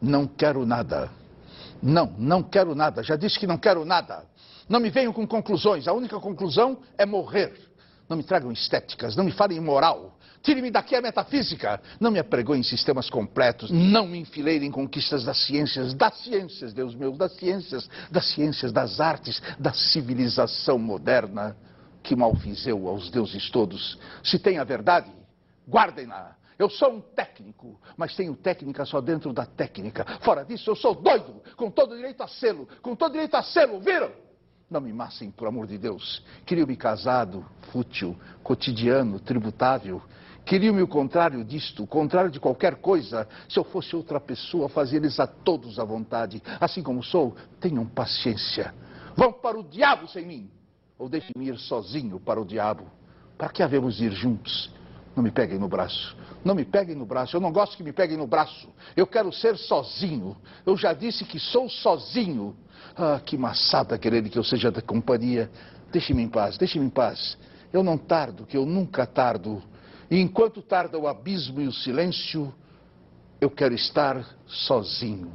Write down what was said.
Não quero nada. Não, não quero nada. Já disse que não quero nada. Não me venham com conclusões. A única conclusão é morrer. Não me tragam estéticas, não me falem em moral. Tire-me daqui a metafísica. Não me apregoem em sistemas completos. Não me enfileirem em conquistas das ciências. Das ciências, Deus meu, das ciências. Das ciências, das artes, da civilização moderna. Que mal fiz eu aos deuses todos. Se tem a verdade, guardem-na. Eu sou um técnico, mas tenho técnica só dentro da técnica. Fora disso, eu sou doido, com todo direito a selo, com todo direito a selo, viram? Não me massem, por amor de Deus. Queriam-me casado, fútil, cotidiano, tributável. Queriam-me o contrário disto, o contrário de qualquer coisa. Se eu fosse outra pessoa, fazia-lhes a todos à vontade. Assim como sou, tenham paciência. Vão para o diabo sem mim. Ou deixem-me ir sozinho para o diabo. Para que havemos ir juntos? Não me peguem no braço. Não me peguem no braço. Eu não gosto que me peguem no braço. Eu quero ser sozinho. Eu já disse que sou sozinho. Ah, que maçada querer que eu seja da companhia. Deixe-me em paz, deixe-me em paz. Eu não tardo, que eu nunca tardo. E enquanto tarda o abismo e o silêncio, eu quero estar sozinho.